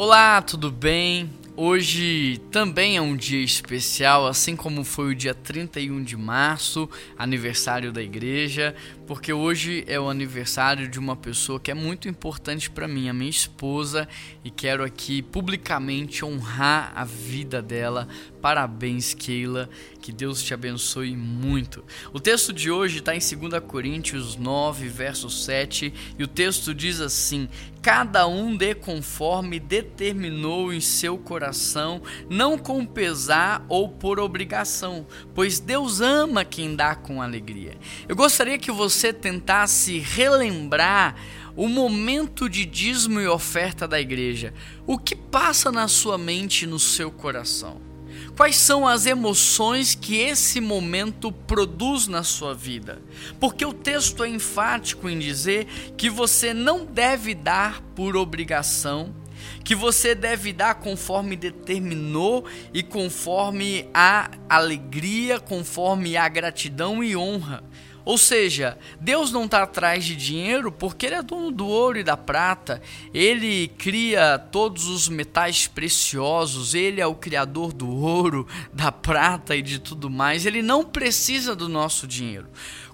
Olá, tudo bem? Hoje também é um dia especial, assim como foi o dia 31 de março, aniversário da igreja, porque hoje é o aniversário de uma pessoa que é muito importante para mim, a minha esposa, e quero aqui publicamente honrar a vida dela. Parabéns, Keila, que Deus te abençoe muito. O texto de hoje está em 2 Coríntios 9, verso 7, e o texto diz assim: Cada um dê conforme determinou em seu coração, não com pesar ou por obrigação, pois Deus ama quem dá com alegria. Eu gostaria que você você tentasse relembrar o momento de dízimo e oferta da igreja, o que passa na sua mente e no seu coração? Quais são as emoções que esse momento produz na sua vida? Porque o texto é enfático em dizer que você não deve dar por obrigação, que você deve dar conforme determinou e conforme a alegria, conforme a gratidão e honra. Ou seja, Deus não está atrás de dinheiro porque Ele é dono do ouro e da prata, Ele cria todos os metais preciosos, Ele é o criador do ouro, da prata e de tudo mais, Ele não precisa do nosso dinheiro.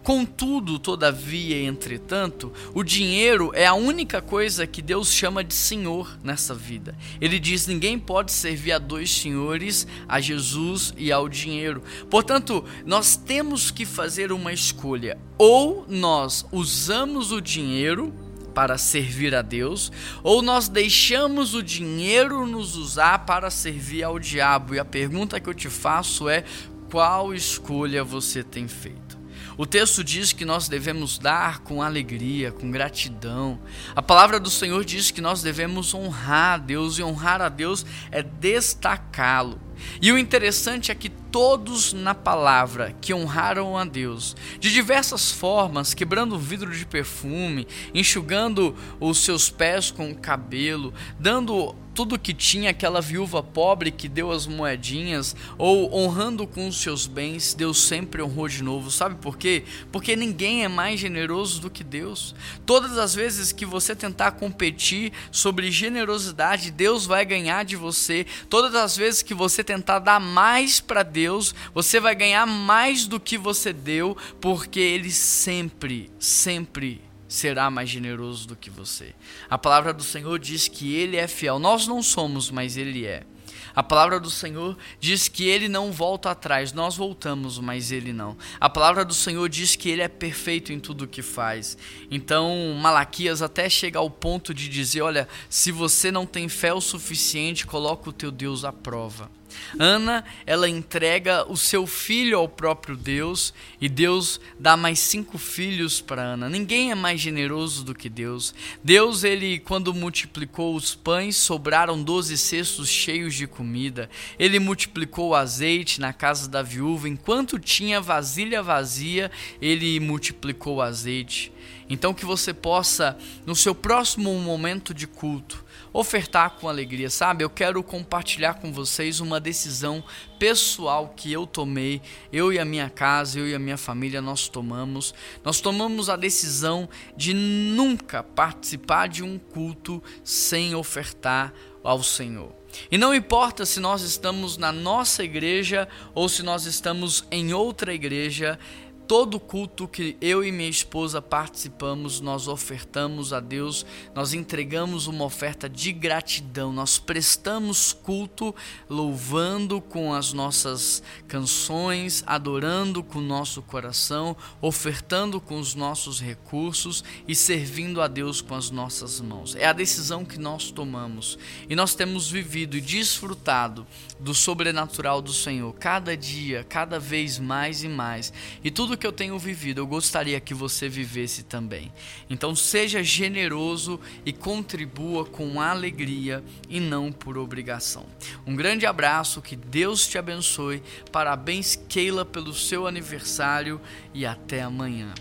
Contudo, todavia, entretanto, o dinheiro é a única coisa que Deus chama de Senhor nessa vida. Ele diz: ninguém pode servir a dois senhores, a Jesus e ao dinheiro. Portanto, nós temos que fazer uma escolha. Ou nós usamos o dinheiro para servir a Deus, ou nós deixamos o dinheiro nos usar para servir ao diabo. E a pergunta que eu te faço é: qual escolha você tem feito? O texto diz que nós devemos dar com alegria, com gratidão. A palavra do Senhor diz que nós devemos honrar a Deus, e honrar a Deus é destacá-lo. E o interessante é que todos na palavra que honraram a Deus, de diversas formas, quebrando o vidro de perfume, enxugando os seus pés com o cabelo, dando tudo que tinha aquela viúva pobre que deu as moedinhas, ou honrando com os seus bens, Deus sempre honrou de novo. Sabe por quê? Porque ninguém é mais generoso do que Deus. Todas as vezes que você tentar competir sobre generosidade, Deus vai ganhar de você. Todas as vezes que você tentar dar mais para Deus, você vai ganhar mais do que você deu, porque Ele sempre, sempre será mais generoso do que você. A palavra do Senhor diz que Ele é fiel. Nós não somos, mas Ele é. A palavra do Senhor diz que ele não volta atrás, nós voltamos, mas ele não. A palavra do Senhor diz que ele é perfeito em tudo o que faz. Então, Malaquias até chega ao ponto de dizer: olha, se você não tem fé o suficiente, coloca o teu Deus à prova. Ana, ela entrega o seu filho ao próprio Deus e Deus dá mais cinco filhos para Ana. Ninguém é mais generoso do que Deus. Deus, ele, quando multiplicou os pães, sobraram doze cestos cheios de comida. Ele multiplicou o azeite na casa da viúva. Enquanto tinha vasilha vazia, ele multiplicou o azeite. Então, que você possa, no seu próximo momento de culto, ofertar com alegria, sabe? Eu quero compartilhar com vocês uma decisão pessoal que eu tomei, eu e a minha casa, eu e a minha família nós tomamos. Nós tomamos a decisão de nunca participar de um culto sem ofertar ao Senhor. E não importa se nós estamos na nossa igreja ou se nós estamos em outra igreja, Todo culto que eu e minha esposa participamos, nós ofertamos a Deus, nós entregamos uma oferta de gratidão, nós prestamos culto louvando com as nossas canções, adorando com o nosso coração, ofertando com os nossos recursos e servindo a Deus com as nossas mãos. É a decisão que nós tomamos e nós temos vivido e desfrutado do sobrenatural do Senhor cada dia, cada vez mais e mais. E tudo tudo que eu tenho vivido, eu gostaria que você vivesse também. Então seja generoso e contribua com alegria e não por obrigação. Um grande abraço, que Deus te abençoe. Parabéns, Keila, pelo seu aniversário e até amanhã.